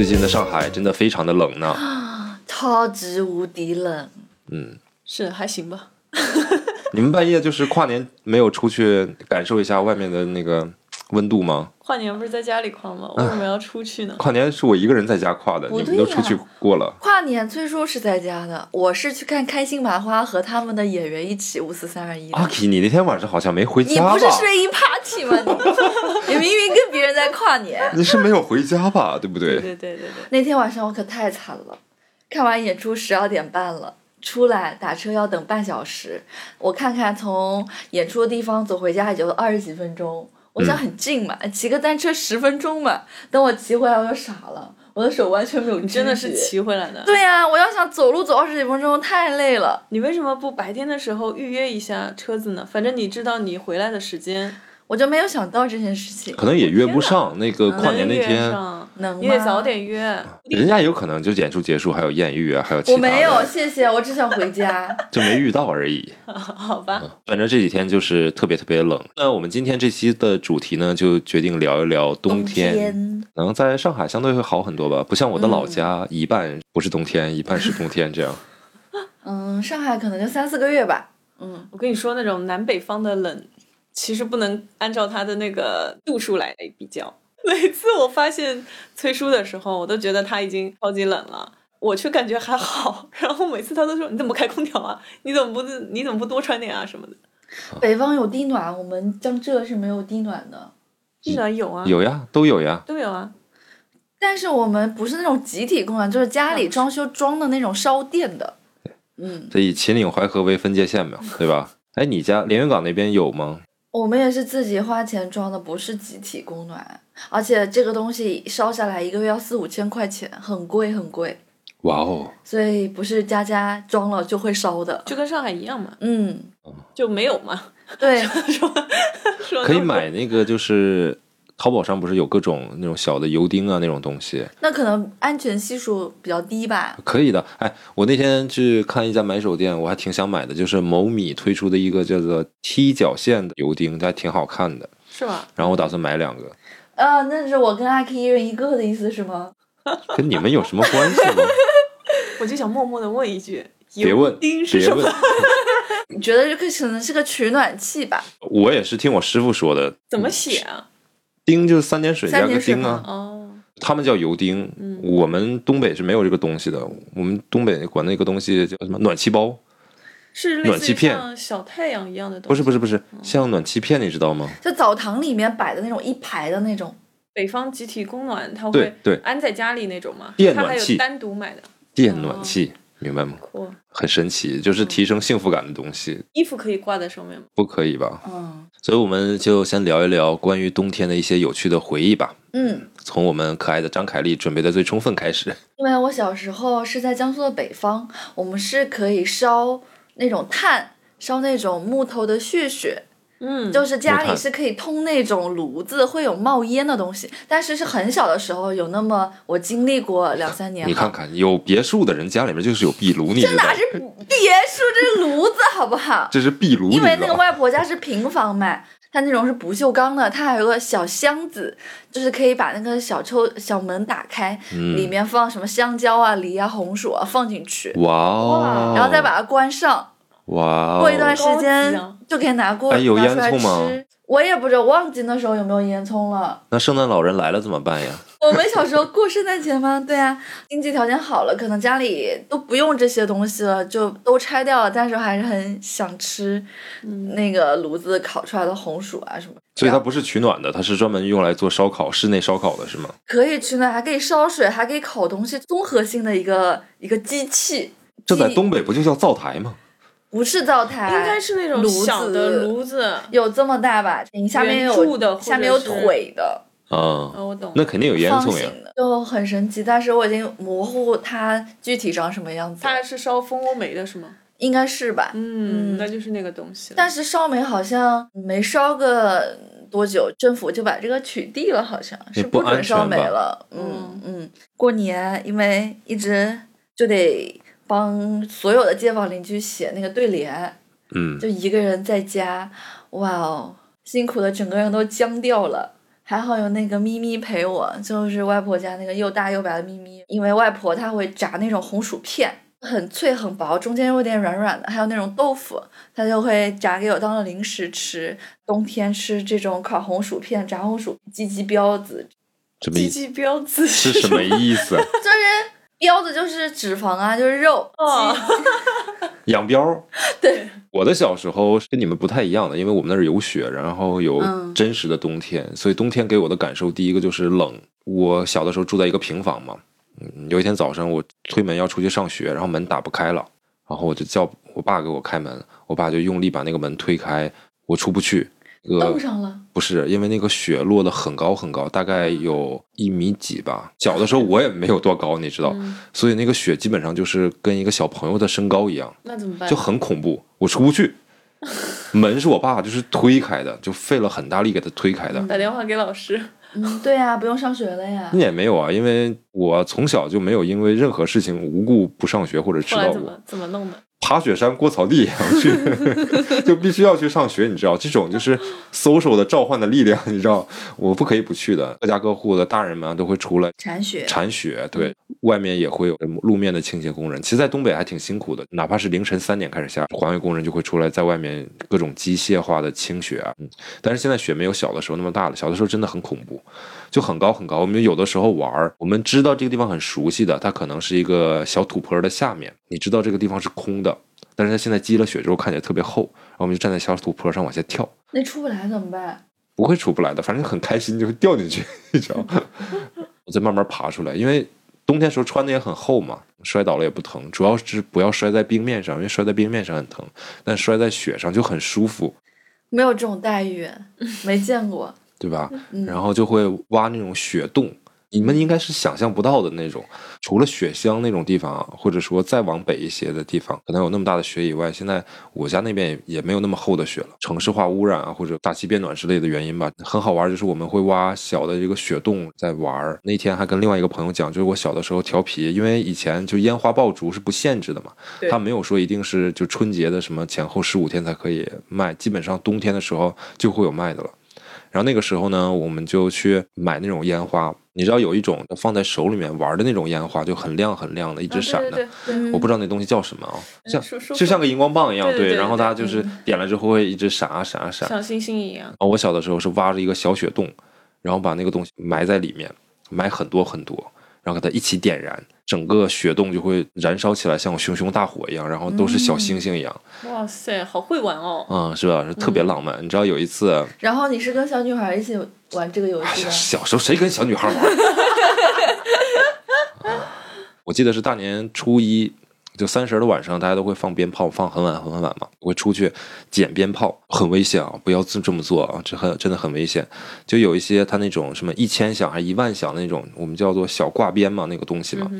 最近的上海真的非常的冷呢。超级无敌冷。嗯，是还行吧。你们半夜就是跨年没有出去感受一下外面的那个温度吗？跨年不是在家里跨吗？为什么要出去呢？跨年是我一个人在家跨的，不你们都出去过了。跨年崔叔是在家的，我是去看开心麻花和他们的演员一起五四三二一的。阿 K，你那天晚上好像没回你家吧？不是睡衣 party 吗？你 你明明跟别人在跨年。你是没有回家吧？对不对？对对对对对，那天晚上我可太惨了，看完演出十二点半了，出来打车要等半小时。我看看从演出的地方走回家也就二十几分钟，我想很近嘛，骑个单车十分钟嘛。等我骑回来我就傻了，我的手完全没有你真的是骑回来的。对呀、我要想走路走二十几分钟太累了。你为什么不白天的时候预约一下车子呢？反正你知道你回来的时间，我就没有想到这件事情，可能也约不上那个跨年那天，上，能吗你得早点约。人家有可能就演出结束，还有艳遇啊，还有其他，我没有，谢谢，我只想回家。就没遇到而已。好吧，反正这几天就是特别特别冷。那我们今天这期的主题呢，就决定聊一聊冬天。天可能在上海相对会好很多吧，不像我的老家，一半不是冬天，一半是冬天这样。嗯，上海可能就三四个月吧。嗯，我跟你说，那种南北方的冷，其实不能按照它的那个度数来比较。每次我发现崔叔的时候，我都觉得他已经超级冷了，我却感觉还好。然后每次他都说：“你怎么不开空调啊？你怎么不你怎么不多穿点啊什么的北方有地暖，我们江浙是没有地暖的。？”地暖有啊，有呀，都有呀。都有啊。但是我们不是那种集体供暖，就是家里嗯装修装的那种烧电的。嗯，这以秦岭淮河为分界线嘛，对吧？哎，你家连云港那边有吗？我们也是自己花钱装的，不是集体供暖。而且这个东西烧下来一个月要四五千块钱，很贵很贵，哇哦，所以不是家家装了就会烧的。就跟上海一样嘛，嗯，就没有嘛。对，说 说可以买那个，就是淘宝上不是有各种那种小的油钉啊那种东西，那可能安全系数比较低吧。可以的。哎，我那天去看一家买手店，我还挺想买的，就是某米推出的一个叫做踢脚线的油钉，还挺好看的。是吧？然后我打算买两个，啊，那是我跟阿 K 一人一个的意思是吗？跟你们有什么关系吗？我就想默默的问一句：别问油，钉是别问什么？你觉得这个可能是个取暖器吧？我也是听我师傅说的，怎么写啊？丁就是三点水加个丁啊，哦，他们叫油钉，我们东北是没有这个东西的，我们东北管那个东西叫什么暖气包，是类似于暖气片像小太阳一样的东西。不是不是不是，像暖气片，你知道吗？就澡堂里面摆的那种一排的那种。北方集体供暖，它会对安在家里那种吗？电暖气它还有单独买的。电暖气，明白吗？很神奇，就是提升幸福感的东西，衣服可以挂在上面吗？不可以吧？嗯所以我们就先聊一聊关于冬天的一些有趣的回忆吧。嗯，从我们可爱的张凯丽准备的最充分开始。因为我小时候是在江苏的北方，我们是可以烧那种炭，烧那种木头的血血，嗯，就是家里是可以通那种炉子，会有冒烟的东西。但是是很小的时候有那么我经历过两三年，你看看，有别墅的人家里面就是有壁炉，你？这哪是别墅，这是炉子好不好？这是壁炉，因为那个？外婆家是平房嘛，它那种是不锈钢的，它还有个小箱子，就是可以把那个小抽小门打开，嗯里面放什么香蕉啊、梨啊、红薯啊放进去，哇哦，然后再把它关上，哇哦，过一段时间啊就可以拿过哎有拿出来烟囱吗吃。我也不知道，忘记那时候有没有烟囱了。那圣诞老人来了怎么办呀？我们小时候过圣诞节吗？对啊，经济条件好了，可能家里都不用这些东西了，就都拆掉了。但是还是很想吃那个炉子烤出来的红薯啊什么。所以它不是取暖的，它是专门用来做烧烤、室内烧烤的，是吗？可以取暖，还可以烧水，还可以烤东西，综合性的一个一个机器。这在东北不就叫灶台吗？不是灶台，应该是那种炉小的子炉子。有这么大吧？你下面有的下面有腿的，啊、哦，我懂。那肯定有烟囱呀。就很神奇。但是我已经模糊它具体长什么样子，它是烧蜂窝煤的是吗？应该是吧？嗯，嗯那就是那个东西。但是烧煤好像没烧个多久，政府就把这个取缔了，好像是不准烧煤了。嗯嗯，过年因为一直就得帮所有的街坊邻居写那个对联，嗯，就一个人在家，哇哦，辛苦的整个人都僵掉了。还好有那个咪咪陪我，就是外婆家那个又大又白的咪咪。因为外婆她会炸那种红薯片，很脆很薄，中间有点软软的，还有那种豆腐，她就会炸给我当了零食吃。冬天吃这种烤红薯片、炸红薯、鸡鸡彪子，鸡？鸡标子是什么意思？就是彪子就是脂肪啊，就是肉。哦，养膘。对，我的小时候跟你们不太一样的，因为我们那儿有雪，然后有嗯真实的冬天，所以冬天给我的感受，第一个就是冷。我小的时候住在一个平房嘛，嗯，有一天早上我推门要出去上学，然后门打不开了，然后我就叫我爸给我开门，我爸就用力把那个门推开，我出不去。那个冻上了。不是，因为那个雪落得很高很高，大概有一米几吧。小的时候我也没有多高，你知道，嗯所以那个雪基本上就是跟一个小朋友的身高一样。那怎么办？就很恐怖，我出不去。门是我爸就是推开的，就费了很大力给他推开的。打电话给老师。嗯，对呀、不用上学了呀。那也没有啊，因为我从小就没有因为任何事情无故不上学或者迟到过。怎么怎么弄的？爬雪山、过草地 也要去，就必须要去上学，你知道，这种就是 social 的召唤的力量，你知道，我不可以不去的。各家各户的大人们都会出来铲雪，铲雪，对，外面也会有路面的清洁工人。其实，在东北还挺辛苦的，哪怕是凌晨三点开始下，环卫工人就会出来在外面各种机械化的清雪啊。嗯，但是现在雪没有小的时候那么大了，小的时候真的很恐怖，就很高很高。我们有的时候玩儿，我们知道这个地方很熟悉的，它可能是一个小土坡的下面，你知道这个地方是空的。但是它现在积了雪之后看起来特别厚，然后我们就站在小土坡上往下跳，那出不来怎么办？不会出不来的，反正很开心就会掉进去，你知道吗？我再慢慢爬出来，因为冬天时候穿的也很厚嘛，摔倒了也不疼，主要是不要摔在冰面上，因为摔在冰面上很疼，但摔在雪上就很舒服，没有这种待遇，没见过。对吧？嗯然后就会挖那种雪洞。你们应该是想象不到的那种，除了雪乡那种地方，或者说再往北一些的地方，可能有那么大的雪以外，现在我家那边也也没有那么厚的雪了。城市化污染啊，或者大气变暖之类的原因吧，很好玩。就是我们会挖小的这个雪洞在玩儿。那天还跟另外一个朋友讲，就是我小的时候调皮，因为以前就烟花爆竹是不限制的嘛，对他没有说一定是就春节的什么前后十五天才可以卖，基本上冬天的时候就会有卖的了。然后那个时候呢，我们就去买那种烟花。你知道有一种放在手里面玩的那种烟花，就很亮很亮的，一直闪的。啊对对对嗯我不知道那东西叫什么啊，像就像个荧光棒一样，对然后它就是点了之后会一直闪啊闪啊闪。像星星一样。啊，我小的时候是挖着一个小雪洞，然后把那个东西埋在里面，埋很多很多，然后给它一起点燃，整个雪洞就会燃烧起来，像熊熊大火一样，然后都是小星星一样，哇塞，好会玩哦！嗯，是吧？是特别浪漫。你知道有一次，然后你是跟小女孩一起玩这个游戏的？小时候谁跟小女孩玩？我记得是大年初一，就三十的晚上，大家都会放鞭炮，放很晚很晚嘛。我会出去捡鞭炮，很危险啊！不要这这么做啊，这很真的很危险。就有一些他那种什么一千响还是一万响的那种，我们叫做小挂鞭嘛，那个东西嘛，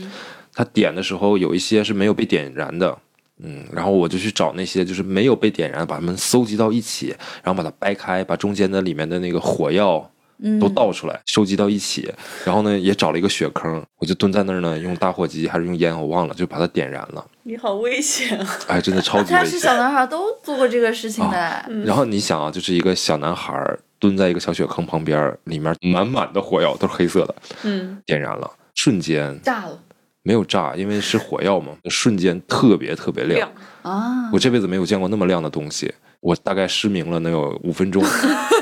它点的时候有一些是没有被点燃的。嗯，然后我就去找那些就是没有被点燃，把它们搜集到一起，然后把它掰开，把中间的里面的那个火药嗯都倒出来，收集到一起。然后呢，也找了一个雪坑，我就蹲在那儿呢，用打火机还是用烟，我忘了，就把它点燃了。你好危险啊！哎，真的超级危险他是小。男孩都做过这个事情的。然后你想啊，就是一个小男孩蹲在一个小雪坑旁边，里面满满的火药都是黑色的，嗯，点燃了，瞬间炸了没有炸，因为是火药嘛，瞬间特别特别亮亮。啊！我这辈子没有见过那么亮的东西，我大概失明了能有五分钟，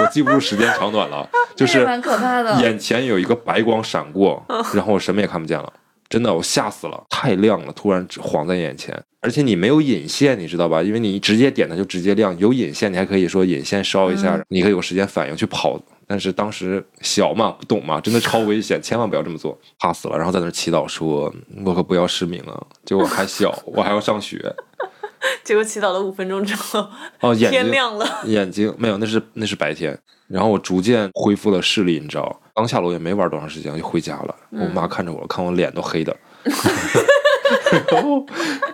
我记不住时间长短了，就是蛮可怕的。眼前有一个白光闪过，然后我什么也看不见了。真的，我吓死了，太亮了，突然晃在眼前，而且你没有引线，你知道吧？因为你直接点它就直接亮，有引线你还可以说引线烧一下，嗯你可以有时间反应去跑。但是当时小嘛，不懂嘛，真的超危险，千万不要这么做，怕死了。然后在那儿祈祷说：“我可不要失明啊！”结果还小，我还要上学。结果祈祷了五分钟之后，哦，眼天亮了。眼睛没有，那是那是白天。然后我逐渐恢复了视力，你知道，刚下楼也没玩多长时间就回家了。我妈看着我，看我脸都黑的，然后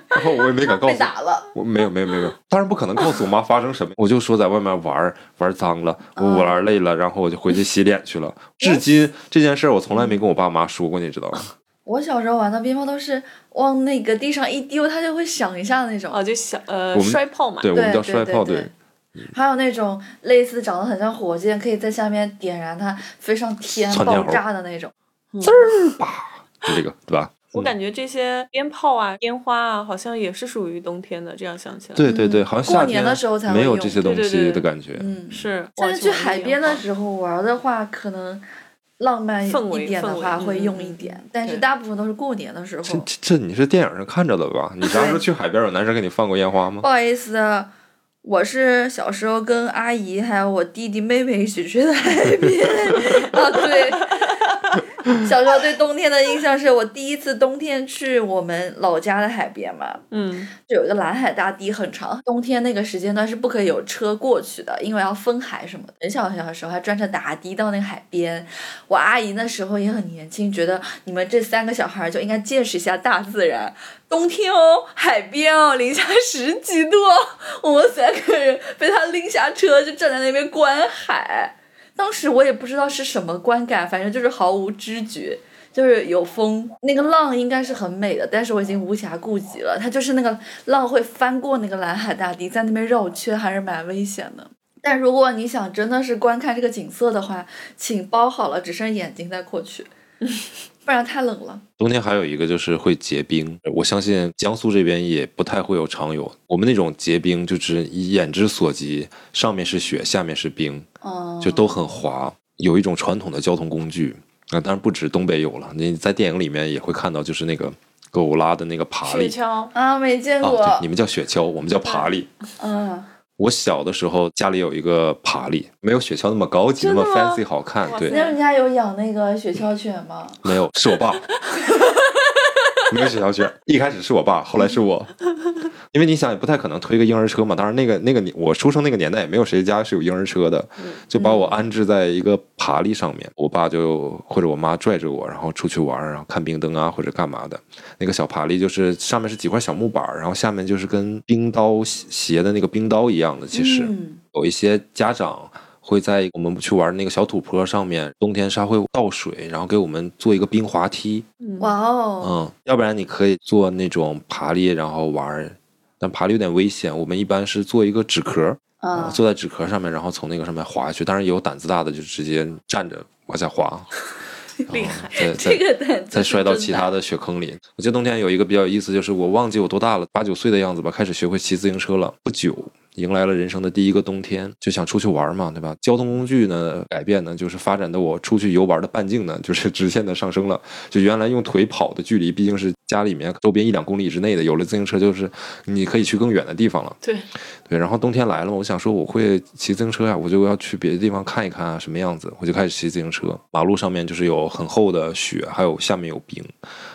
然后我也没敢告被诉打了，我，没有没有没有没有，当然不可能告诉我妈发生什么，我就说在外面玩玩脏了，我玩累了，然后我就回去洗脸去了。至今这件事我从来没跟我爸妈说过，你知道吗？我小时候玩的鞭炮都是往那个地上一丢，它就会响一下的那种。哦，就响呃摔炮嘛。对，我们对叫摔炮，对对对还有那种类似长得很像火箭，可以在下面点燃它飞上天爆炸的那种。滋儿吧，就这个对吧？我感觉这些鞭炮啊、烟花啊，好像也是属于冬天的。这样想起来，对对对，好像过年的时候才会没有这些东西的感觉。嗯，是。但是去海边的，时候玩的话，可能浪漫一点的话会嗯用一点，但是大部分都是过年的时候。这这你是电影上看着的吧？你啥时候去海边有男生给你放过烟花吗不？好意思，我是小时候跟阿姨还有我弟弟妹妹一起去的海边。啊，对，小时候对冬天的印象是我第一次冬天去我们老家的海边嘛，嗯，就有一个蓝海大堤，很长。冬天那个时间段是不可以有车过去的，因为要封海什么的。很小很小的时候还专程打的到那个海边。我阿姨那时候也很年轻，觉得你们这三个小孩就应该见识一下大自然。冬天哦，海边哦，零下十几度哦，我们三个人被他拎下车，就站在那边观海。当时我也不知道是什么观感，反正就是毫无知觉。就是有风，那个浪应该是很美的，但是我已经无暇顾及了。它就是那个浪会翻过那个蓝海大堤，在那边绕圈，还是蛮危险的。但如果你想真的是观看这个景色的话，请包好了，只剩眼睛再过去，不然太冷了。冬天还有一个就是会结冰，我相信江苏这边也不太会有常有。我们那种结冰就是以眼之所及，上面是雪，下面是冰，哦，就都很滑。有一种传统的交通工具啊，当然不止东北有了，你在电影里面也会看到，就是那个狗拉的那个爬雪犁。橇，啊，没见过。哦，你们叫雪橇，我们叫爬犁。嗯，我小的时候家里有一个爬犁，没有雪橇那么高级，那么 fancy 好看。对，那你家有养那个雪橇犬吗？没有，是我爸。没有雪橇犬，一开始是我爸，后来是我，因为你想也不太可能推个婴儿车嘛。当然，那个那个年我出生那个年代也没有谁家是有婴儿车的，就把我安置在一个爬犁上面，我爸就或者我妈拽着我，然后出去玩，然后看冰灯啊或者干嘛的。那个小爬犁就是上面是几块小木板儿，然后下面就是跟冰刀斜的那个冰刀一样的，其实。嗯有一些家长会在我们去玩那个小土坡上面，冬天沙会倒水，然后给我们做一个冰滑梯。嗯哇哦，嗯，要不然你可以做那种爬犁，然后玩，但爬犁有点危险。我们一般是做一个纸壳，啊，坐在纸壳上面，然后从那个上面滑下去。当然也有胆子大的，就直接站着往下滑，厉害，再这个胆子再摔到其他的雪坑里。我记得冬天有一个比较有意思，就是我忘记我多大了，八九岁的样子吧，开始学会骑自行车了。不久，迎来了人生的第一个冬天，就想出去玩嘛，对吧？交通工具呢改变呢，就是发展的我出去游玩的半径呢，就是直线的上升了。就原来用腿跑的距离，毕竟是家里面周边一两公里之内的，有了自行车就是你可以去更远的地方了。对，对，然后冬天来了嘛，我想说我会骑自行车呀，我就要去别的地方看一看啊，什么样子，我就开始骑自行车。马路上面就是有很厚的雪，还有下面有冰。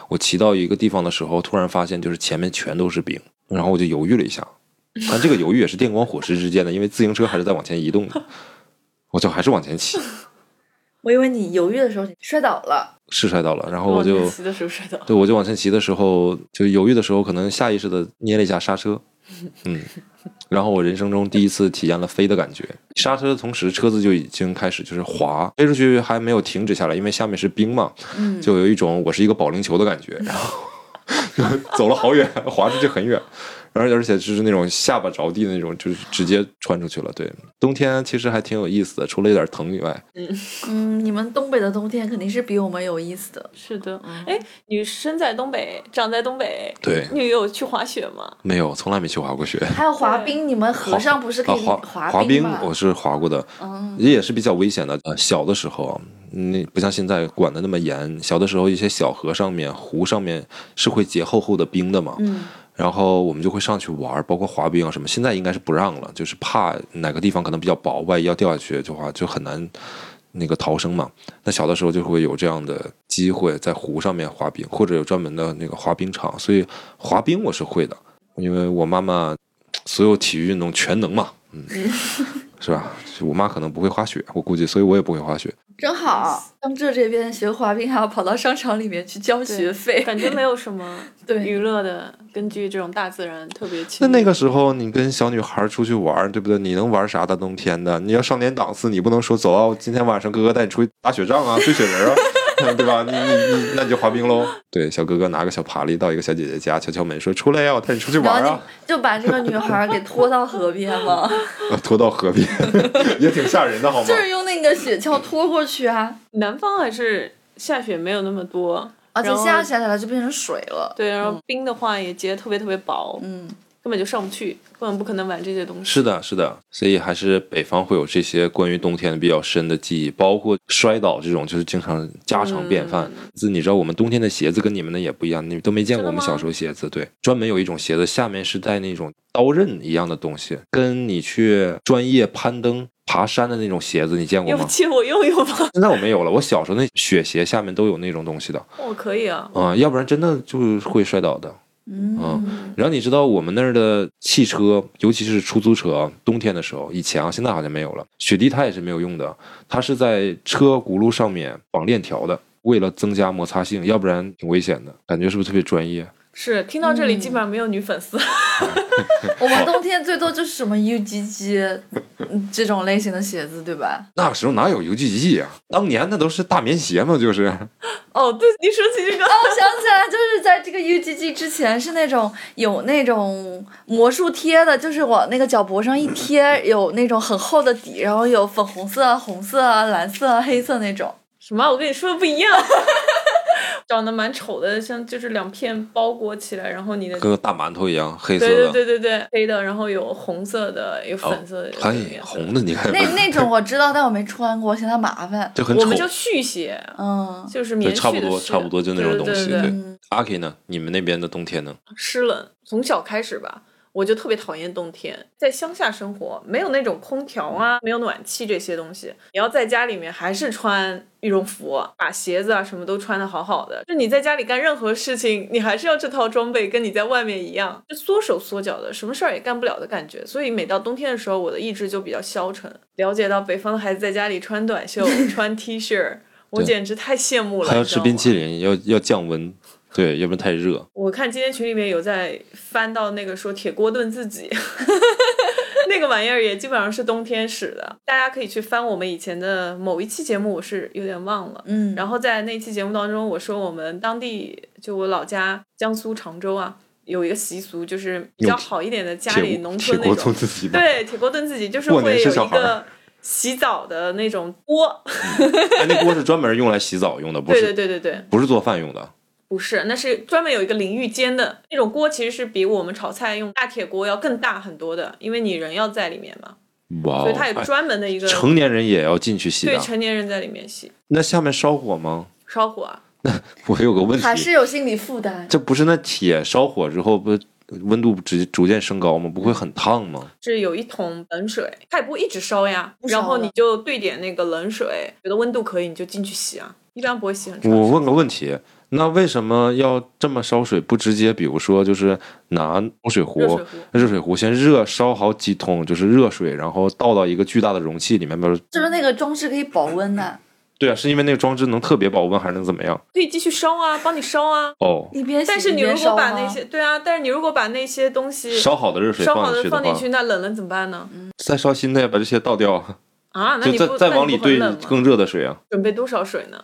我骑到一个地方的时候，突然发现就是前面全都是冰，然后我就犹豫了一下，但这个犹豫也是电光火石之间的，因为自行车还是在往前移动的，我就还是往前骑，我以为你犹豫的时候摔倒了，是摔倒了，然后我就往前骑的时候摔倒，对，我就往前骑的时候，就犹豫的时候，可能下意识的捏了一下刹车，嗯，然后我人生中第一次体验了飞的感觉。刹车的同时，车子就已经开始就是滑，飞出去还没有停止下来，因为下面是冰嘛，嗯，就有一种我是一个保龄球的感觉，然后就走了好远，滑出去很远。而而且就是那种下巴着地的那种，就是直接穿出去了。对，冬天其实还挺有意思的，除了有点疼以外，嗯嗯，你们东北的冬天肯定是比我们有意思的。是的，哎，你生在东北，长在东北，对你有去滑雪吗？没有，从来没去滑过雪。还有滑冰，你们河上不是可以啊滑滑冰吗？我是滑过的，嗯也是比较危险的。呃，小的时候啊，那不像现在管的那么严。小的时候，一些小河上面、湖上面是会结厚厚的冰的嘛。嗯然后我们就会上去玩，包括滑冰啊什么。现在应该是不让了，就是怕哪个地方可能比较薄，万一要掉下去的话，就很难那个逃生嘛。那小的时候就会有这样的机会，在湖上面滑冰，或者有专门的那个滑冰场。所以滑冰我是会的，因为我妈妈所有体育运动全能嘛，嗯，是吧？我妈可能不会滑雪，我估计，所以我也不会滑雪。正好。江浙这边学滑冰还要跑到商场里面去交学费，感觉没有什么 对娱乐的，根据这种大自然特别亲。那那个时候，你跟小女孩出去玩，对不对？你能玩啥？大冬天的，你要上点档次，你不能说走啊，今天晚上哥哥带你出去打雪仗啊，堆雪人啊，对吧？你你你，那就滑冰喽。对，小哥哥拿个小爬犁到一个小姐姐家，敲敲门说：“出来呀，我带你出去玩啊然后你！”就把这个女孩给拖到河边了，拖到河边，也挺吓人的，好吗？就是用那个雪橇拖过去啊，南方还是下雪没有那么多，而且下下来就变成水了。对，然后冰的话也结得特别特别薄，嗯，根本就上不去，根本不可能玩这些东西。是的，是的，所以还是北方会有这些关于冬天的比较深的记忆，包括摔倒这种，就是经常家常便饭。嗯自你知道我们冬天的鞋子跟你们的也不一样，你都没见过我们小时候鞋子，对，专门有一种鞋子下面是带那种刀刃一样的东西，跟你去专业攀登。爬山的那种鞋子，你见过吗？借我用用吧？现在我没有了。我小时候那雪鞋下面都有那种东西的，哦，可以啊。嗯、要不然真的就会摔倒的。嗯，然后你知道我们那儿的汽车，尤其是出租车，冬天的时候，以前啊，现在好像没有了，雪地胎也是没有用的，它是在车轱辘上面绑链条的，为了增加摩擦性，要不然挺危险的。感觉是不是特别专业？是，听到这里基本上没有女粉丝。我们冬天最多就是什么 UGG 嗯这种类型的鞋子，对吧？那个时候哪有 UGG 啊、当年那都是大棉鞋嘛，就是哦，对，你说起这个，我想起来，就是在这个 UGG 之前是那种有那种魔术贴的，就是往那个脚脖上一贴，有那种很厚的底，然后有粉红色、红色、蓝色、黑色那种。什么？我跟你说的不一样。长得蛮丑的，像就是两片包裹起来，然后你的跟个大馒头一样，黑色的。对对对对，黑的，然后有红色的，有粉色的，有哎颜，色红的你看，那那种我知道，但我没穿过，嫌它麻烦。就很丑我们。叫续鞋，嗯，就是，棉絮差不多，的差不多就那种东西。对对对嗯阿 K 呢？你们那边的冬天呢？湿冷，从小开始吧，我就特别讨厌冬天。在乡下生活，没有那种空调啊，没有暖气这些东西，你要在家里面还是穿羽绒服，把鞋子啊什么都穿的好好的。就你在家里干任何事情，你还是要这套装备，跟你在外面一样，就缩手缩脚的，什么事儿也干不了的感觉。所以每到冬天的时候，我的意志就比较消沉。了解到北方的孩子在家里穿短袖、穿 T 恤，我简直太羡慕了。还要吃冰淇淋，要要降温，对，要不然太热。我看今天群里面有在翻到那个说铁锅炖自己，那个玩意儿也基本上是冬天使的。大家可以去翻我们以前的某一期节目，我是有点忘了。嗯，然后在那期节目当中，我说我们当地就我老家江苏常州啊，有一个习俗，就是比较好一点的家里农铁锅村那种炖自己？对，铁锅炖自己就是会有一个洗澡的那种锅。哎，那锅是专门用来洗澡用的，不是对是对对对对，不是做饭用的。不是，那是专门有一个淋浴间的那种锅，其实是比我们炒菜用大铁锅要更大很多的，因为你人要在里面嘛，哇哦，所以它有哎专门的一个成年人也要进去洗对。成年人在里面洗那下面烧火吗？烧火啊。那 我有个问题还是，有心理负担。这不是那铁烧火之后不温度逐逐渐升高吗？不会很烫吗？是有一桶冷水，它也不会一直烧呀，烧然后你就兑点那个冷水，觉得温度可以你就进去洗啊，一般不会洗很长。我问个问题，那为什么要这么烧水？不直接，比如说就是拿热水壶，热水壶热水壶先热烧好几桶，就是热水，然后倒到一个巨大的容器里面，不是？不是那个装置可以保温的，对啊，是因为那个装置能特别保温，还是能怎么样？可以继续烧啊，帮你烧啊。哦，你别但是你如果把那些对啊，但是你如果把那些东西烧好的热水烧好放进去话，的放进去，那冷了怎么办呢？再烧新的，把这些倒掉，啊，那就再你不那你再往里兑更热的水啊，准备多少水呢？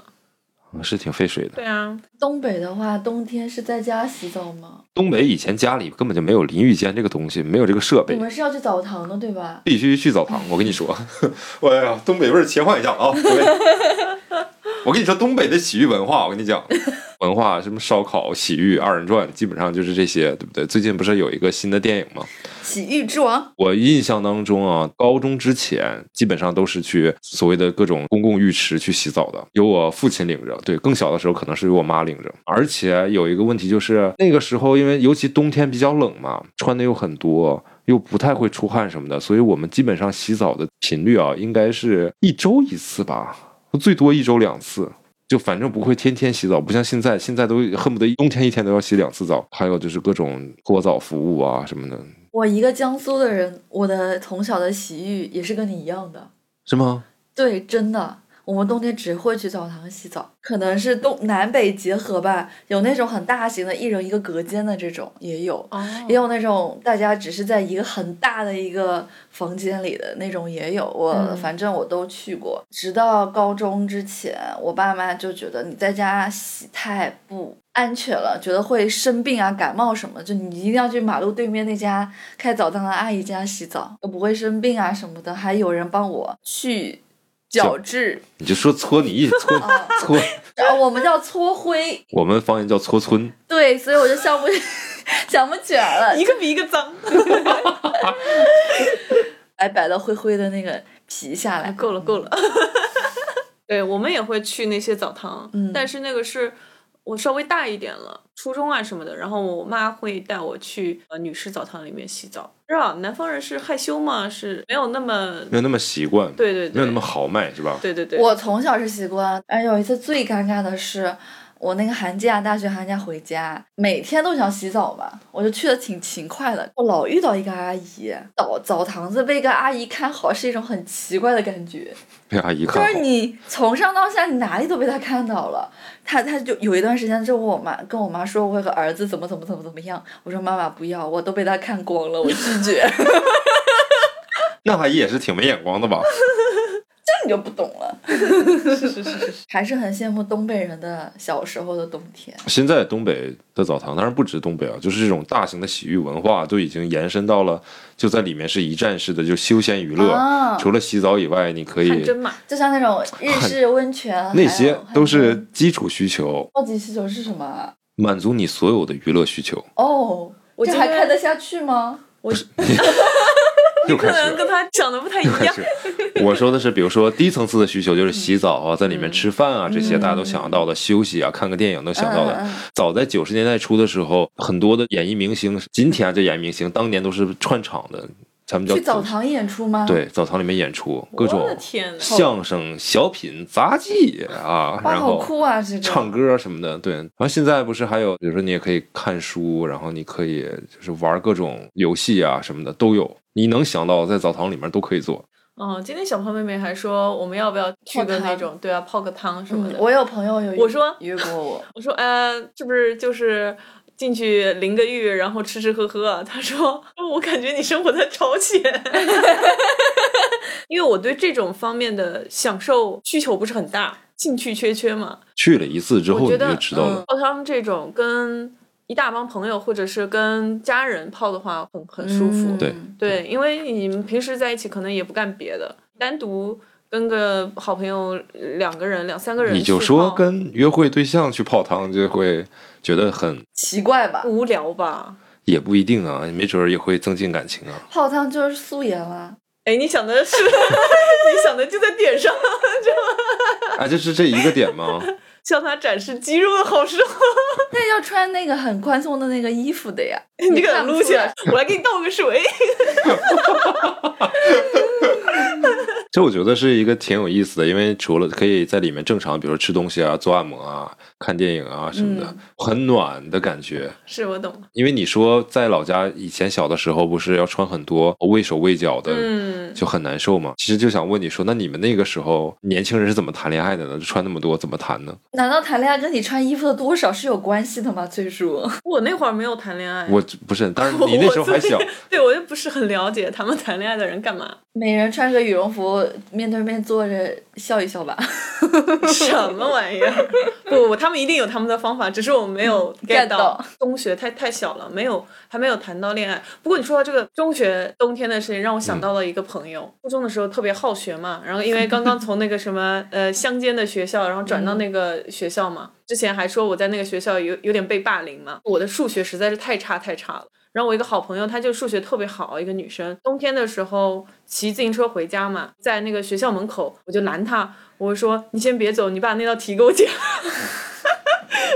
是挺费水的。对啊，东北的话，冬天是在家洗澡吗？东北以前家里根本就没有淋浴间这个东西，没有这个设备你，们是要去澡堂的对吧？必须去澡堂。我跟你说，哎呀，东北味儿切换一下啊！我跟你说，东北的洗浴文化，我跟你讲，文化什么烧烤、洗浴、二人转，基本上就是这些，对不对？最近不是有一个新的电影吗？洗浴之王，我印象当中啊，高中之前基本上都是去所谓的各种公共浴池去洗澡的，由我父亲领着。对，更小的时候可能是由我妈领着。而且有一个问题就是，那个时候因为尤其冬天比较冷嘛，穿的又很多，又不太会出汗什么的，所以我们基本上洗澡的频率啊，应该是一周一次吧，最多一周两次。就反正不会天天洗澡，不像现在，现在都恨不得冬天一天都要洗两次澡。还有就是各种搓澡服务啊什么的，我一个江苏的人，我的从小的洗浴也是跟你一样的。是吗？对，真的，我们冬天只会去澡堂洗澡，可能是东南北结合吧，有那种很大型的，一人一个隔间的这种也有，哦也有那种大家只是在一个很大的一个房间里的那种也有。我、嗯反正我都去过，直到高中之前，我爸妈就觉得你在家洗太不。安全了，觉得会生病啊、感冒什么，就你一定要去马路对面那家开澡堂的阿姨家洗澡，都不会生病啊什么的。还有人帮我去角质，你就说搓泥 搓啊搓，然后我们叫搓灰，我们方言叫搓村。对，所以我就想不 想不起来了，一个比一个脏。白白的灰灰的那个皮下来，够了够了。对，我们也会去那些澡堂，嗯但是那个是我稍微大一点了，初中啊什么的，然后我妈会带我去呃女士澡堂里面洗澡。不知道南方人是害羞吗？是没有那么没有那么习惯，对对对，没有那么豪迈，是吧？对对对，我从小是习惯，哎有一次最尴尬的是，我那个寒假，大学寒假回家，每天都想洗澡嘛，我就去的挺勤快的。我老遇到一个阿姨，澡澡堂子被一个阿姨看好是一种很奇怪的感觉，被阿姨就看就是，你从上到下，你哪里都被她看到了。她她就有一段时间就问我妈跟我妈说我有个儿子怎么怎么怎么怎么样，我说妈妈不要，我都被她看光了，我拒绝。那阿姨也是挺没眼光的吧？这你就不懂了。是是是是是，还是很羡慕东北人的小时候的冬天。现在东北的澡堂，当然不止东北啊，就是这种大型的洗浴文化都已经延伸到了，就在里面是一站式的，就休闲娱乐。啊除了洗澡以外，你可以真嘛，就像那种日式温泉，那些都是基础需求，高级需求是什么啊？满足你所有的娱乐需求。哦，这我这还看得下去吗？我 可能跟，他想的不太一样。我说的是，比如说低层次的需求，就是洗澡啊，在里面吃饭啊，这些大家都想到的，休息啊，看个电影都想到的。早在九十年代初的时候，很多的演艺明星，今天啊这演艺明星当年都是串场的，咱们叫去澡堂演出吗？，对澡堂里面演出各种相声、小品、杂技啊，然后！唱歌什么的，对。然后现在不是还有，比如说你也可以看书，然后你可以就是玩各种游戏啊什么的都有，你能想到在澡堂里面都可以做。嗯，今天小胖妹妹还说我们要不要去个那种对啊泡个汤什么的。，嗯我有朋友有我说约过我，我说呃，是不是就是进去淋个浴，然后吃吃喝喝啊？他说 我感觉你生活在朝鲜，因为我对这种方面的享受需求不是很大，兴趣缺缺嘛。去了一次之后你我觉得就知道了，泡汤这种跟一大帮朋友或者是跟家人泡的话，很很舒服。嗯对对，因为你们平时在一起可能也不干别的，单独跟个好朋友两个人、两三个人，你就说跟约会对象去泡汤就会觉得很奇怪吧？无聊吧？也不一定啊，没准儿也会增进感情啊。泡汤就是素颜啦，哎，你想的是，你想的就在点上，啊，就是这一个点吗？向他展示肌肉的好时候，那要穿那个很宽松的那个衣服的呀。你给他撸起来，我来给你倒个水。这我觉得是一个挺有意思的，因为除了可以在里面正常，比如说吃东西啊、做按摩啊、看电影啊什么的，嗯很暖的感觉。是我懂，因为你说在老家以前小的时候，不是要穿很多畏手畏脚的，嗯，就很难受嘛。其实就想问你说，那你们那个时候年轻人是怎么谈恋爱的呢？就穿那么多，怎么谈呢？难道谈恋爱跟你穿衣服的多少是有关系的吗？崔叔，我那会儿没有谈恋爱，我不是，但是你那时候还小我，对我又不是很了解他们谈恋爱的人干嘛，每 人穿个羽绒服，面对面坐着笑一笑吧。什么玩意儿？不不，他们一定有他们的方法，只是我们没有 get 到。中学太太小了，没有还没有谈到恋爱。不过你说到这个中学冬天的事情，让我想到了一个朋友。初中的时候特别好学嘛，然后因为刚刚从那个什么呃乡间的学校，然后转到那个学校嘛，之前还说我在那个学校有有点被霸凌嘛，我的数学实在是太差太差了。然后我一个好朋友，她就数学特别好，一个女生。冬天的时候骑自行车回家嘛，在那个学校门口，我就拦她，我说你先别走，你把那道题给我解。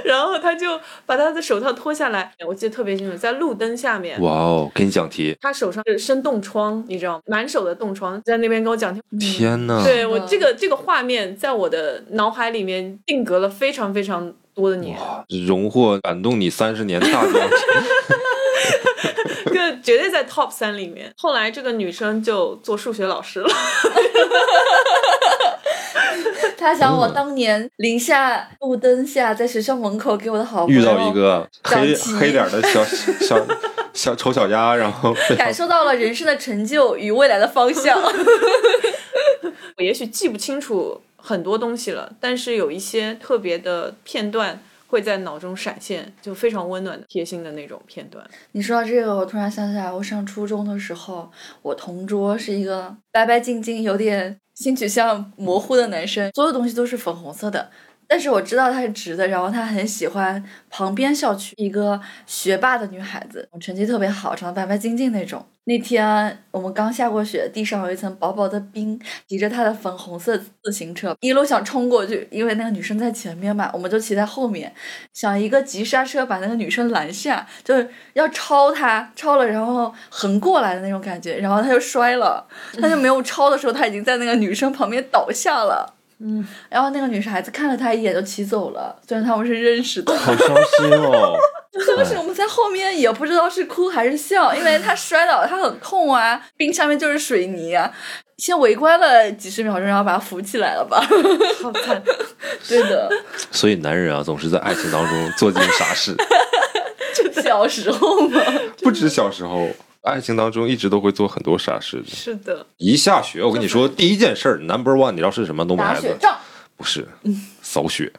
然后她就把她的手套脱下来，我记得特别清楚，在路灯下面，哇哦，给你讲题，她手上是生冻疮，你知道吗？满手的冻疮，在那边跟我讲题。天呐！对我嗯这个这个画面在我的脑海里面定格了非常非常多的年，荣获感动你三十年大奖，这绝对在 top 三里面。后来这个女生就做数学老师了，他想我嗯当年零下路灯下，在学校门口给我的好朋友遇到一个黑黑点的小小小丑小鸭，然后感受到了人生的成就与未来的方向。我也许记不清楚很多东西了，但是有一些特别的片段会在脑中闪现，就非常温暖、贴心的那种片段。你说到这个，我突然想起来，我上初中的时候，我同桌是一个白白净净、有点性取向模糊的男生，所有东西都是粉红色的。但是我知道他是直的，然后他很喜欢旁边校区一个学霸的女孩子，成绩特别好，长得白白净净那种。那天我们刚下过雪，地上有一层薄薄的冰，骑着他的粉红色自行车，一路想冲过去，因为那个女生在前面嘛，我们就骑在后面，想一个急刹车把那个女生拦下，就是要超她，超了然后横过来的那种感觉，然后他就摔了，他就没有超的时候，他已经在那个女生旁边倒下了。嗯，然后那个女孩子看了他一眼就骑走了，虽然他们是认识的，好伤心哦。就是我们在后面也不知道是哭还是笑，因为他摔倒了，他很痛啊，冰下面就是水泥啊。先围观了几十秒钟，然后把他扶起来了吧？好惨。对的，所以男人啊，总是在爱情当中做尽傻事，就小时候嘛，不止小时候，爱情当中一直都会做很多傻事的。是的，一下雪，我跟你说，第一件事儿，number one，你知道是什么？东北孩子打雪仗，不是扫雪，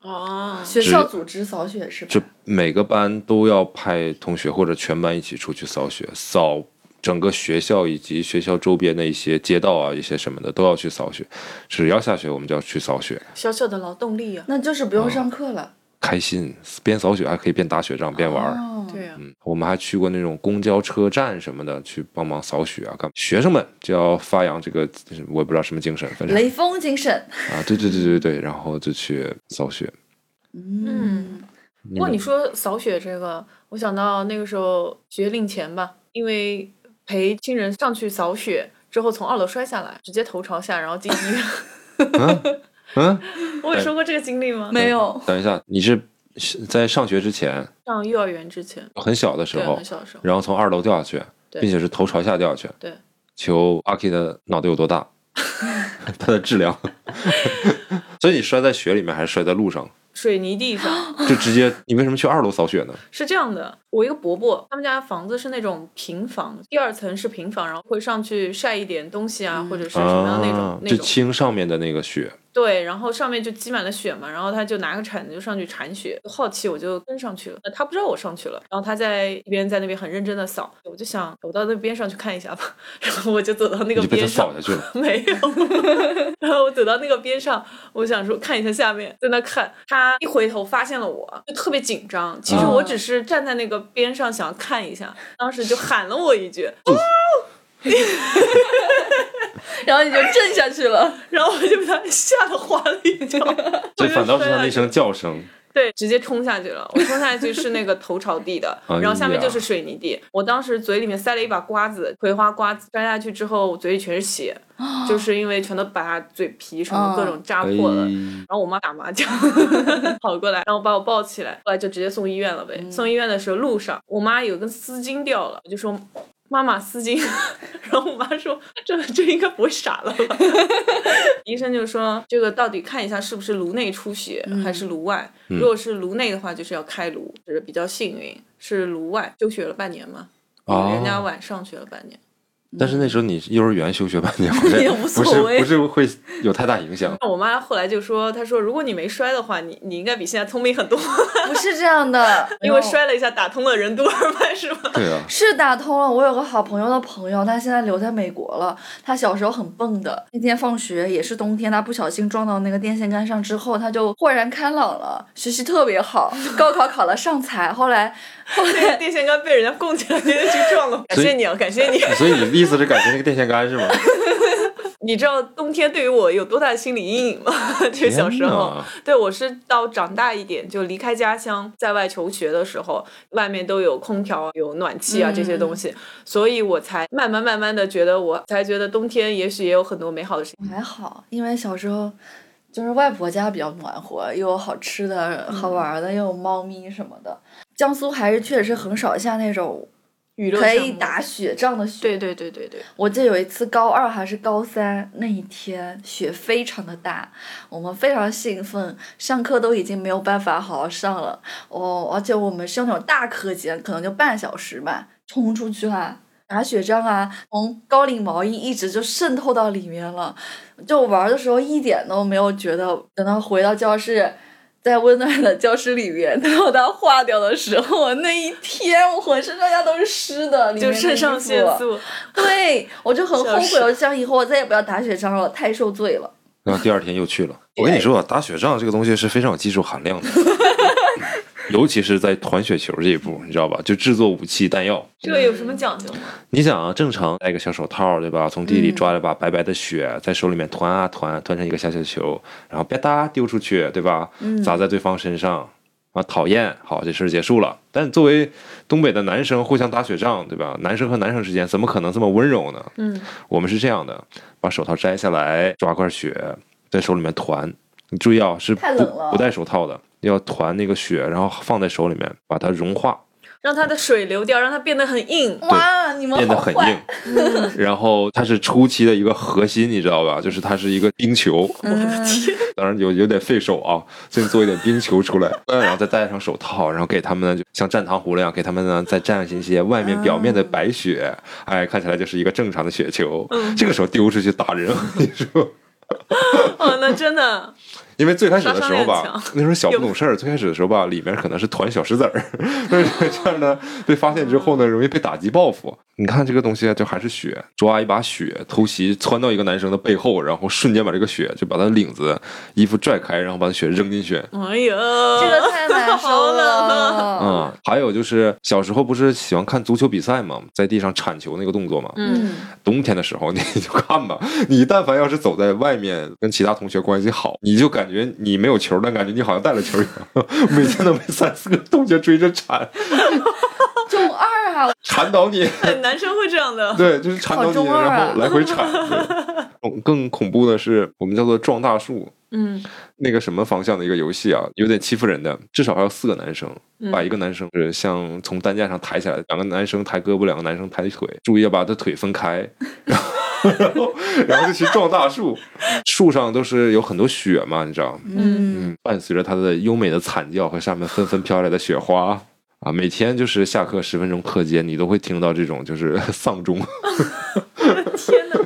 哦，学校组织扫雪是吧？就每个班都要派同学或者全班一起出去扫雪，扫整个学校以及学校周边的一些街道啊，一些什么的都要去扫雪。只要下雪，我们就要去扫雪，小小的劳动力啊。那就是不用上课了。开心。边扫雪还可以边打雪仗边玩我们还去过那种公交车站什么的，去帮忙扫雪啊，干嘛？学生们就要发扬这个，我也不知道什么精神，反正雷锋精神。啊，对对对对对，然后就去扫雪。嗯，不过你说扫雪这个，我想到那个时候学龄前吧，因为陪亲人上去扫雪之后，从二楼摔下来，直接头朝下，然后进医院。嗯，我有说过这个经历吗？没有。等一下，你是是在上学之前上幼儿园之前，很小的时，候很，小的时候，然后从二楼掉下去，并且是头朝下掉下去。对，求阿 K 的脑袋有多大？它的质量。所以你摔在雪里面还是摔在路上？水泥地上就直接，你为什么去二楼扫雪呢？是这样的。我一个伯伯，他们家房子是那种平房，第二层是平房，然后会上去晒一点东西啊，或者是什么样的那种、啊，就那种。清上面的那个雪。对，然后上面就积满了雪嘛，然后他就拿个铲子就上去铲雪，好奇我就跟上去了，呃他不知道我上去了，然后他在一边在那边很认真的扫，我就想我到那边上去看一下吧，然后我就走到那个边上扫，下去了。没有，然后我走到那个边上，我想说看一下下面，在那看，他一回头发现了我，就特别紧张。其实我只是站在那个边上想看一下，当时就喊了我一句，然后你就震下去了。然后我就被他吓得滑了一跤，所以反倒是他那声。声叫声。对，直接冲下去了。我冲下去是那个头朝地的，然后下面就是水泥地。我当时嘴里面塞了一把瓜子，葵花瓜子，摔下去之后嘴里全是血，就是因为全都把它嘴皮什么各种扎破了。哎然后我妈打麻将 跑过来，然后把我抱起来，后来就直接送医院了呗。送医院的时候路上，我妈有根丝巾掉了，我就说。妈妈丝巾，然后我妈说这这应该不会傻了吧？医生就说这个到底看一下是不是颅内出血、还是颅外。如果是颅内的话，就是要开颅，就是比较幸运；是颅外，休学了半年嘛，哦人家晚上学了半年。但是那时候你幼儿园休学半年，好像也无所不是谓不是会有太大影响。那我妈后来就说，她说如果你没摔的话，你你应该比现在聪明很多，不是这样的，因为摔了一下打通了任督二脉是吗？对啊，是打通了。我有个好朋友的朋友，他现在留在美国了。他小时候很笨的，那天放学也是冬天，他不小心撞到那个电线杆上之后，他就豁然开朗了，学习特别好，高考考了上财。后来，后那个来电线杆被人家供起来，直接去撞了。感谢你啊，感谢你。所以你的意思是感谢那个电线杆是吗？你知道冬天对于我有多大的心理阴影吗？就小时候，对我是到长大一点，就离开家乡，在外求学的时候，外面都有空调、有暖气啊嗯这些东西，所以我才慢慢慢慢的觉得，我才觉得冬天也许也有很多美好的事情。还好，因为小时候就是外婆家比较暖和，又有好吃的、好玩的，又有猫咪什么的。江苏还是确实是很少像那种可以打雪仗的雪。对对对对对，我记得有一次高二还是高三那一天，雪非常的大，我们非常兴奋，上课都已经没有办法好好上了。哦，而且我们是用那种大课间，可能就半小时吧，冲出去啊，打雪仗啊，从高领毛衣一直就渗透到里面了。就玩的时候一点都没有觉得，等到回到教室。在温暖的教室里面，等到它化掉的时候，那一天我浑身上下都是湿的，里面就肾上腺素。对，我就很后悔，我想以后我再也不要打雪仗了，太受罪了。然后第二天又去了。我跟你说啊，打雪仗这个东西是非常有技术含量的，尤其是在团雪球这一步，你知道吧？就制作武器弹药。这个有什么讲究吗？你想啊，正常戴个小手套，对吧？从地里抓了把白白的雪，在手里面团啊团，团成一个小雪球，然后吧嗒丢出去，对吧？砸在对方身上。啊，讨厌！好，这事儿结束了。但作为东北的男生，互相打雪仗，对吧？男生和男生之间怎么可能这么温柔呢？嗯，我们是这样的：把手套摘下来，抓块雪，在手里面团。你注意啊，是不太冷了不戴手套的，要团那个雪，然后放在手里面，把它融化，让它的水流掉，让它变得很硬。哇，你们变得很硬。然后它是初期的一个核心，你知道吧？就是它是一个冰球，嗯 当然有有点费手啊，先做一点冰球出来，然后再戴上手套，然后给他们呢，就像蘸糖葫芦一样，给他们呢再蘸一些外面表面的白雪，哎，看起来就是一个正常的雪球。这个时候丢出去打人，我跟你说。哦，那真的，因为最开始的时候吧那时候小不懂事儿，最开始的时候吧，里面可能是团小石子儿，但是这样呢，被发现之后呢，容易被打击报复。你看这个东西啊，就还是雪，抓一把雪，偷袭窜到一个男生的背后，然后瞬间把这个雪就把他领子、衣服拽开，然后把雪扔进去。哎呀，这个太难受 好冷啊！了。嗯，还有就是小时候不是喜欢看足球比赛嘛，在地上铲球那个动作嘛。嗯，冬天的时候 你就看吧，你但凡要是走在外面跟其他同学关系好，你就感觉你没有球，但感觉你好像带了球一样，每天都被三四个同学追着铲，中二啊，铲倒你。男生会这样的。对，就是缠倒你，然后来回铲。对更更恐怖的是，我们叫做撞大树。嗯那个什么方向的一个游戏啊，有点欺负人的，至少还有四个男生，嗯把一个男生是像从担架上抬起来，两个男生抬胳膊，两个男生抬腿，注意要把他腿分开，然后然后然后就去撞大树，树上都是有很多雪嘛，你知道，嗯，嗯，伴随着他的优美的惨叫和上面纷纷飘来的雪花。啊，每天就是下课十分钟课间，你都会听到这种就是 丧钟。天哪！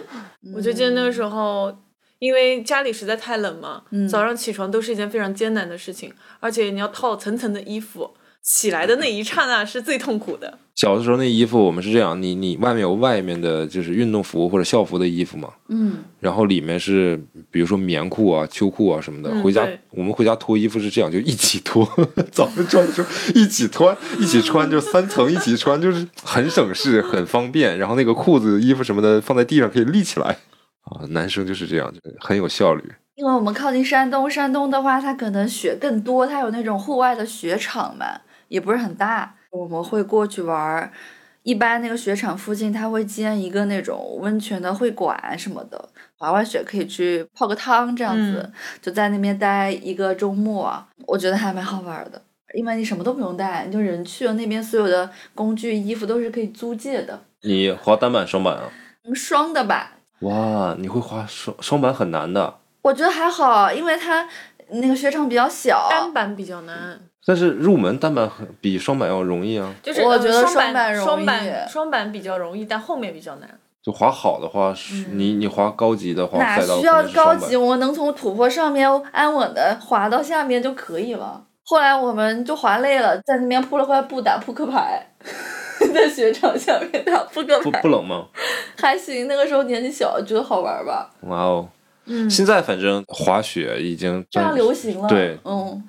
我就记得那个时候，因为家里实在太冷嘛，嗯早上起床都是一件非常艰难的事情，而且你要套层层的衣服，起来的那一刹那是最痛苦的。小的时候那衣服我们是这样，你你外面有外面的就是运动服或者校服的衣服嘛，嗯，然后里面是比如说棉裤啊、秋裤啊什么的。嗯回家我们回家脱衣服是这样，就一起脱，早上穿的时候一起脱，一起穿，就三层一起穿，就是很省事、很方便。然后那个裤子、衣服什么的放在地上可以立起来啊。男生就是这样，就很有效率。因为我们靠近山东，山东的话，它可能雪更多，它有那种户外的雪场嘛，也不是很大，我们会过去玩儿。一般那个雪场附近，它会建一个那种温泉的会馆什么的，滑完雪可以去泡个汤这样子，嗯就在那边待一个周末，我觉得还蛮好玩儿的。因为你什么都不用带，你就人去了那边，所有的工具、衣服都是可以租借的，你滑单板、双板啊？嗯双的吧，哇，你会滑双双板很难的，我觉得还好，因为它那个雪场比较小，单板比较难，但是入门单板很比双板要容易啊。就是我觉得呃双双板容易双板双板比较容易，但后面比较难。就滑好的话，是你你滑高级的话，哪赛道需要可能是双板高级？我们能从土坡上面安稳的滑到下面就可以了。后来我们就滑累了，在那边铺了块布打扑克牌，在雪场下面打扑克牌不不，冷吗？还行。那个时候年纪小，觉得好玩吧，哇哦！嗯现在反正滑雪已经非常流行了。对嗯，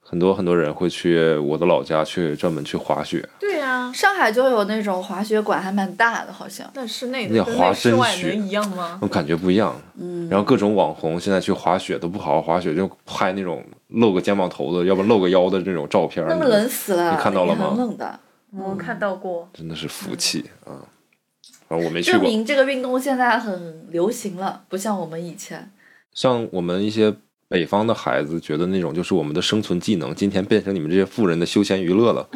很多很多人会去我的老家去专门去滑雪，对呀、上海就有那种滑雪馆，还蛮大的，好像。但室内跟滑真能一样吗？我感觉不一样。嗯，然后各种网红现在去滑雪都不好好滑雪，就拍那种露个肩膀头子，要不露个腰的这种照片。那么冷死了，你看到了吗很冷的，我看到过，真的是福气啊！反正我没去证。明这个运动现在很流行了，不像我们以前。像我们一些北方的孩子觉得那种就是我们的生存技能，今天变成你们这些富人的休闲娱乐了，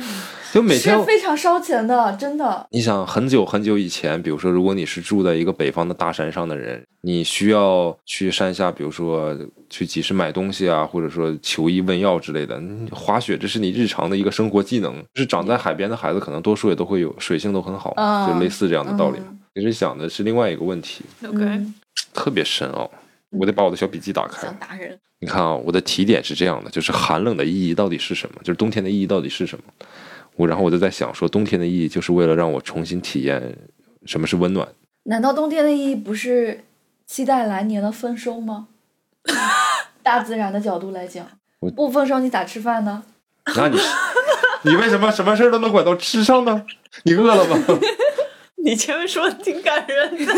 就每天是非常烧钱的，真的。你想很久很久以前，比如说，如果你是住在一个北方的大山上的人，你需要去山下，比如说去集市买东西啊，或者说求医问药之类的，滑雪这是你日常的一个生活技能。就是长在海边的孩子，可能多数也都会有水性都很好，嗯就类似这样的道理嗯。其实想的是另外一个问题特别深奥。我得把我的小笔记打开想。达人，你看啊，我的提点是这样的，就是寒冷的意义到底是什么？就是冬天的意义到底是什么？我然后我就在想说，冬天的意义就是为了让我重新体验什么是温暖。难道冬天的意义不是期待来年的丰收吗？大自然的角度来讲，不丰收你咋吃饭呢？那你你为什么什么事儿都能管到吃上呢？你饿了吗？你前面说的挺感人的。对，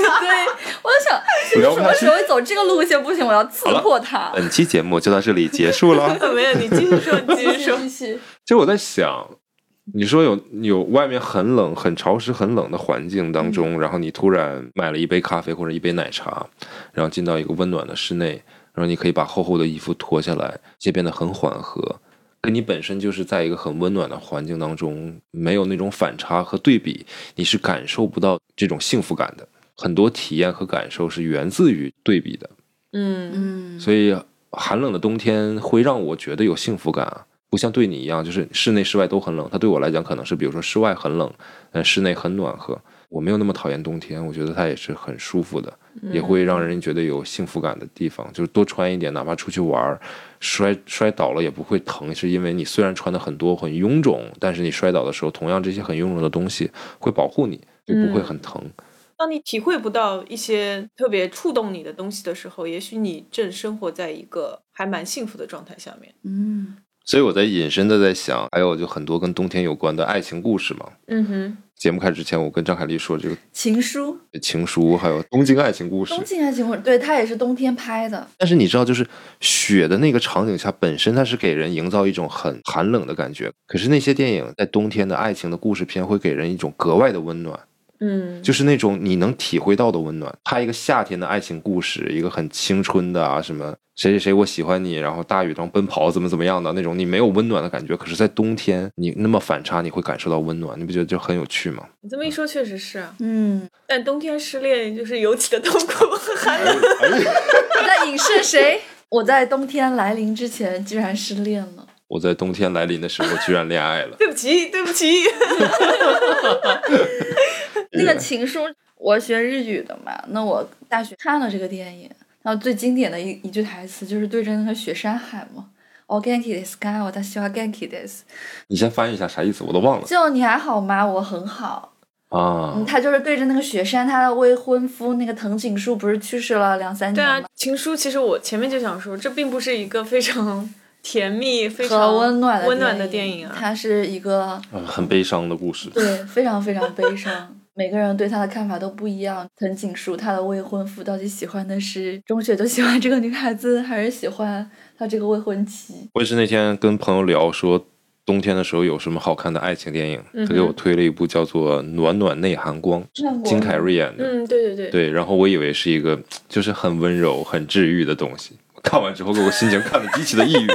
我就想 什么时候走这个路线不行，我要刺破它。本期节目就到这里结束了。没有，你继续说，你继续说。继续，就我在想，你说有有外面很冷、很潮湿、很冷的环境当中，然后你突然买了一杯咖啡或者一杯奶茶，然后进到一个温暖的室内，然后你可以把厚厚的衣服脱下来，一切变得很缓和。跟你本身就是在一个很温暖的环境当中，没有那种反差和对比，你是感受不到这种幸福感的。很多体验和感受是源自于对比的。嗯嗯，所以寒冷的冬天会让我觉得有幸福感啊，不像对你一样，就是室内室外都很冷。它对我来讲可能是，比如说室外很冷，呃，室内很暖和。我没有那么讨厌冬天，我觉得它也是很舒服的，也会让人觉得有幸福感的地方。就是多穿一点，哪怕出去玩儿，摔摔倒了也不会疼，是因为你虽然穿的很多很臃肿，但是你摔倒的时候，同样这些很臃肿的东西会保护你，就不会很疼。当你体会不到一些特别触动你的东西的时候，也许你正生活在一个还蛮幸福的状态下面。嗯，所以我在引申的在想，还有就很多跟冬天有关的爱情故事嘛。嗯哼，节目开始之前，我跟张凯丽说这个情书，情书，还有东京爱情故事东。京爱情故事，对，它也是冬天拍的。但是你知道，就是雪的那个场景下，本身它是给人营造一种很寒冷的感觉。可是那些电影在冬天的爱情的故事片，会给人一种格外的温暖，嗯，就是那种你能体会到的温暖。拍一个夏天的爱情故事，一个很青春的啊，什么谁谁谁我喜欢你，然后大雨中奔跑怎么怎么样的那种，你没有温暖的感觉。可是，在冬天，你那么反差，你会感受到温暖，你不觉得就很有趣吗？你这么一说，确实是啊。嗯，但冬天失恋就是尤其的痛苦和寒冷。你在影射谁？我在冬天来临之前居然失恋了。我在冬天来临的时候，居然恋爱了。对不起，对不起。那个情书，我学日语的嘛，那我大学看了这个电影，然后最经典的一一句台词就是对着那个雪山喊嘛。我 genki des ka，我他喜欢 genki des，你先翻译一下啥意思，我都忘了就你还好吗？我很好。啊嗯，。他就是对着那个雪山，他的未婚夫那个藤井树不是去世了两三对啊年吗？，情书其实我前面就想说，这并不是一个非常 甜蜜、非常温暖的温暖的电电影啊。它是一个呃很悲伤的故事。对非常非常悲伤，每个人对他的看法都不一样。藤井树他的未婚夫到底喜欢的是中学就喜欢这个女孩子，还是喜欢他这个未婚妻？我也是那天跟朋友聊说，冬天的时候有什么好看的爱情电影，嗯他给我推了一部叫做《暖暖内含光》，金凯瑞演的。嗯，对对对，对，然后我以为是一个就是很温柔、很治愈的东西，看完之后给我心情看得极其的抑郁。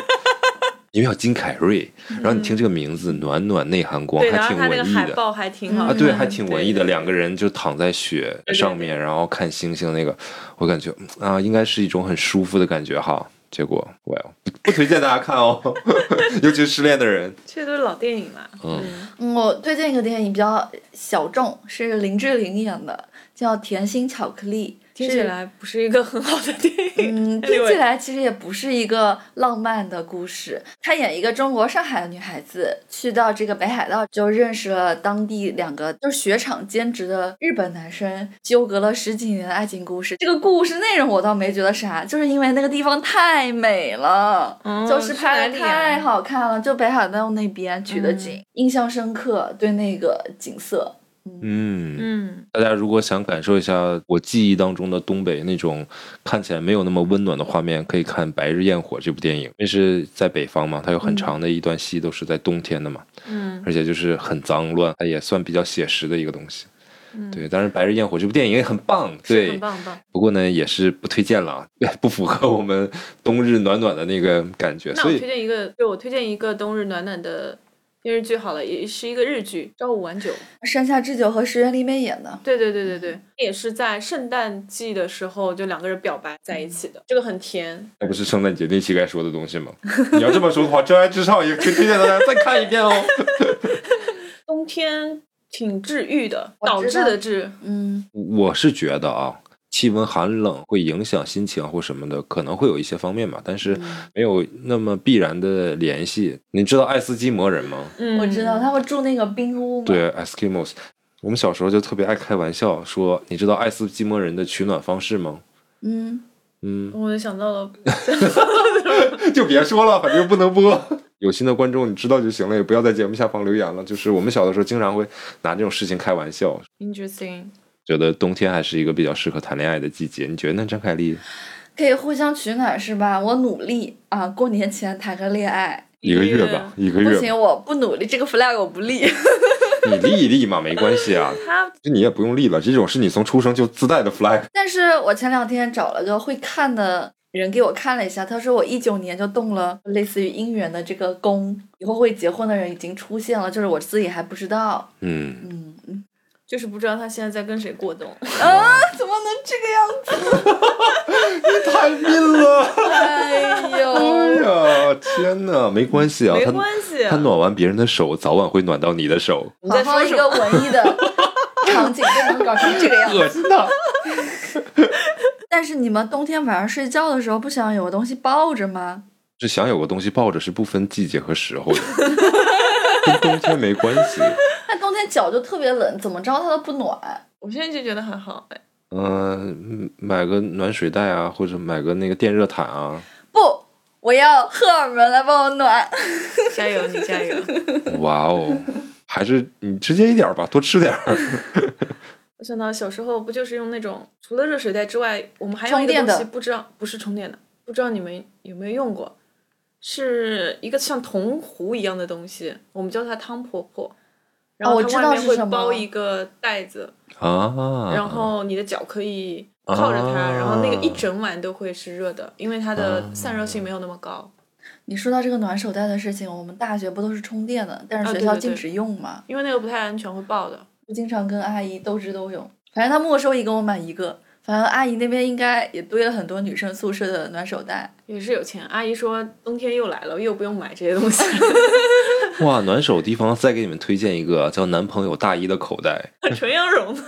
因为叫金凯瑞，然后你听这个名字“暖暖内涵光”，还挺文艺的。海报还挺好啊，对，还挺文艺的，两个人就躺在雪对上面，然后看星星，那个我感觉嗯啊，应该是一种很舒服的感觉哈。结果我不不推荐大家看哦，尤其是失恋的人。这都是老电影了。嗯嗯，我推荐一个电影比较小众，是林志玲演的，叫《甜心巧克力》。听起来不是一个很好的电影。嗯，听起来其实也不是一个浪漫的故事。她演一个中国上海的女孩子，去到这个北海道，就认识了当地两个就是雪场兼职的日本男生，纠葛了十几年的爱情故事。这个故事内容我倒没觉得啥，就是因为那个地方太美了，嗯就是拍的太好看了，就北海道那边取的景，印象深刻，对那个景色。嗯，嗯，大家如果想感受一下我记忆当中的东北那种看起来没有那么温暖的画面，可以看《白日焰火》这部电影。那是在北方嘛，它有很长的一段戏都是在冬天的嘛，嗯，而且就是很脏乱，它也算比较写实的一个东西。对，当然《白日焰火》这部电影也很棒，对很，棒棒。不过呢也是不推荐了，不符合我们冬日暖暖的那个感觉，那我所以推荐一个，对我推荐一个冬日暖暖的电视剧好了，也是一个日剧《朝五晚九》。山下智久和石原里美演的，对对对对对，也是在圣诞季的时候就两个人表白在一起的，这个很甜。那不是圣诞节那期该说的东西吗？你要这么说的话，《真爱至上》也可以推荐大家再看一遍哦。冬天挺治愈的，导致的治。嗯，我是觉得啊，气温寒冷会影响心情啊或什么的，可能会有一些方面吧，但是没有那么必然的联系。你知道爱斯基摩人吗？嗯，我知道他会住那个冰屋嘛，对，Eskimos。我们小时候就特别爱开玩笑说，你知道爱斯基摩人的取暖方式吗？嗯，嗯，我就想到了，就别说了，反正不能播。有心的观众你知道就行了，也不要在节目下方留言了。就是我们小的时候经常会拿这种事情开玩笑，interesting。觉得冬天还是一个比较适合谈恋爱的季节。你觉得呢，张凯丽？可以互相取暖是吧？我努力啊，过年前谈个恋爱。一个月吧，一个月，不行，我不努力，这个 flag 我不立。你立一立嘛，没关系啊。他这你也不用立了，这种是你从出生就自带的 flag。但是我前两天找了个会看的人给我看了一下，他说我一九年就动了类似于姻缘的这个宫，以后会结婚的人已经出现了，就是我自己还不知道。嗯，嗯嗯就是不知道他现在在跟谁过冬。啊，怎么能这个样子？你 太命了！哎哎呦，呀，天哪，没关系啊，没他关系他暖完别人的手，早晚会暖到你的手。你在好好一个？文艺的 场景就能搞成这个样子。恶心的。但是你们冬天晚上睡觉的时候不想有个东西抱着吗？是想有个东西抱着，是不分季节和时候的，跟冬天没关系。那冬天脚就特别冷，怎么着它都不暖。我现在就觉得还好哎。嗯、买个暖水袋啊，或者买个那个电热毯啊。不，我要荷尔蒙来帮我暖。加油，你加油！哇哦，还是你直接一点吧，多吃点儿。我想到小时候不就是用那种除了热水袋之外，我们还用一个充电的东西，不知道不是充电的，不知道你们有没有用过，是一个像铜壶一样的东西，我们叫它汤婆婆。然后哦我知它外面会道是包一个袋子，啊，然后你的脚可以靠着它，啊然后那个一整晚都会是热的，因为它的啊散热性没有那么高。你说到这个暖手袋的事情，我们大学不都是充电的，但是学校禁止用嘛，因为那个不太安全，会爆的。就经常跟阿姨斗智斗勇。反正她没收一个，我买一个。反正阿姨那边应该也堆了很多女生宿舍的暖手袋。也是有钱，阿姨说冬天又来了，又不用买这些东西。哇，暖手地方再给你们推荐一个叫男朋友大衣的口袋。纯羊绒的，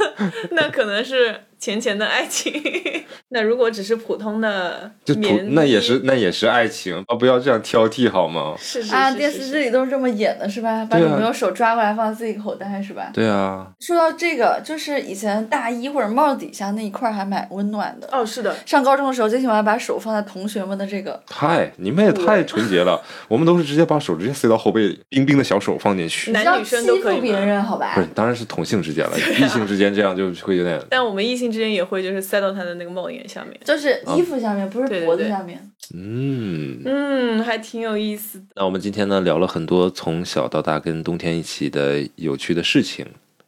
那可能是浅浅的爱情。那如果只是普通的就那也是那也是爱情啊！不要这样挑剔好吗？是是啊，是是是电视剧里都是这么演的，是吧？把女朋友手抓过来放自己口袋，是吧？对啊，说到这个，就是以前大衣或者帽子底下那一块还蛮温暖的。哦，是的，上高中的时候，最喜欢把手放在同学们的这个，太，你们也太纯洁了。我们都是直接把手直接塞到后背里，冰冰的小手放进去。男女生都欺负别可以吗人，好吧不？是，当然是同性之间了，异性之间这样就会有点。但我们异性之间也会就是塞到他的那个帽檐下面。就是衣服下面，不是脖子下面。嗯，嗯，还挺有意思的。那我们今天呢聊了很多从小到大跟冬天一起的有趣的事情，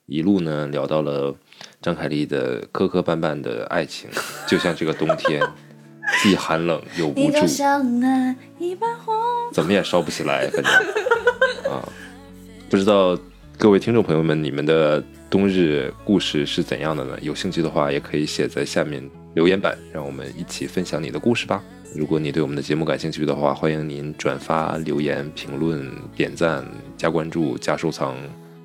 一路呢聊到了张凯丽的磕磕绊绊的爱情，就像这个冬天，既寒冷又无助。怎么也烧不起来，反正啊，不知道各位听众朋友们，你们的冬日故事是怎样的呢？有兴趣的话，也可以写在下面留言板，让我们一起分享你的故事吧。如果你对我们的节目感兴趣的话，欢迎您转发、留言、评论、点赞、加关注、加收藏。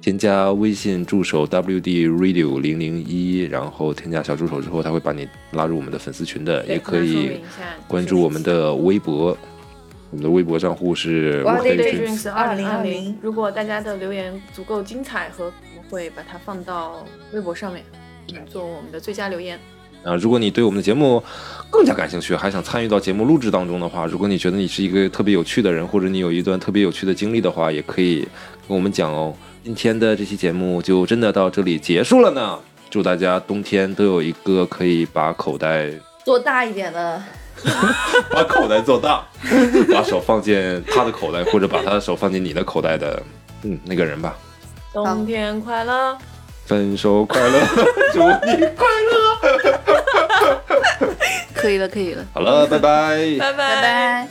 添加微信助手 WD Radio 零零一，然后添加小助手之后，他会把你拉入我们的粉丝群的，也可以关注我们的微博，我们的微博账户是哇黑 Day 菌 Dreams 二零二2020零。如果大家的留言足够精彩和，会把它放到微博上面，做我们的最佳留言。啊，如果你对我们的节目更加感兴趣，还想参与到节目录制当中的话，如果你觉得你是一个特别有趣的人，或者你有一段特别有趣的经历的话，也可以跟我们讲哦。今天的这期节目就真的到这里结束了呢。祝大家冬天都有一个可以把口袋 做大一点的，把口袋做大，把手放进他的口袋，或者把他的手放进你的口袋的，嗯，那个人吧。冬天快乐，分手快乐，祝你快乐。可以了，可以了，好了，拜拜。拜拜拜。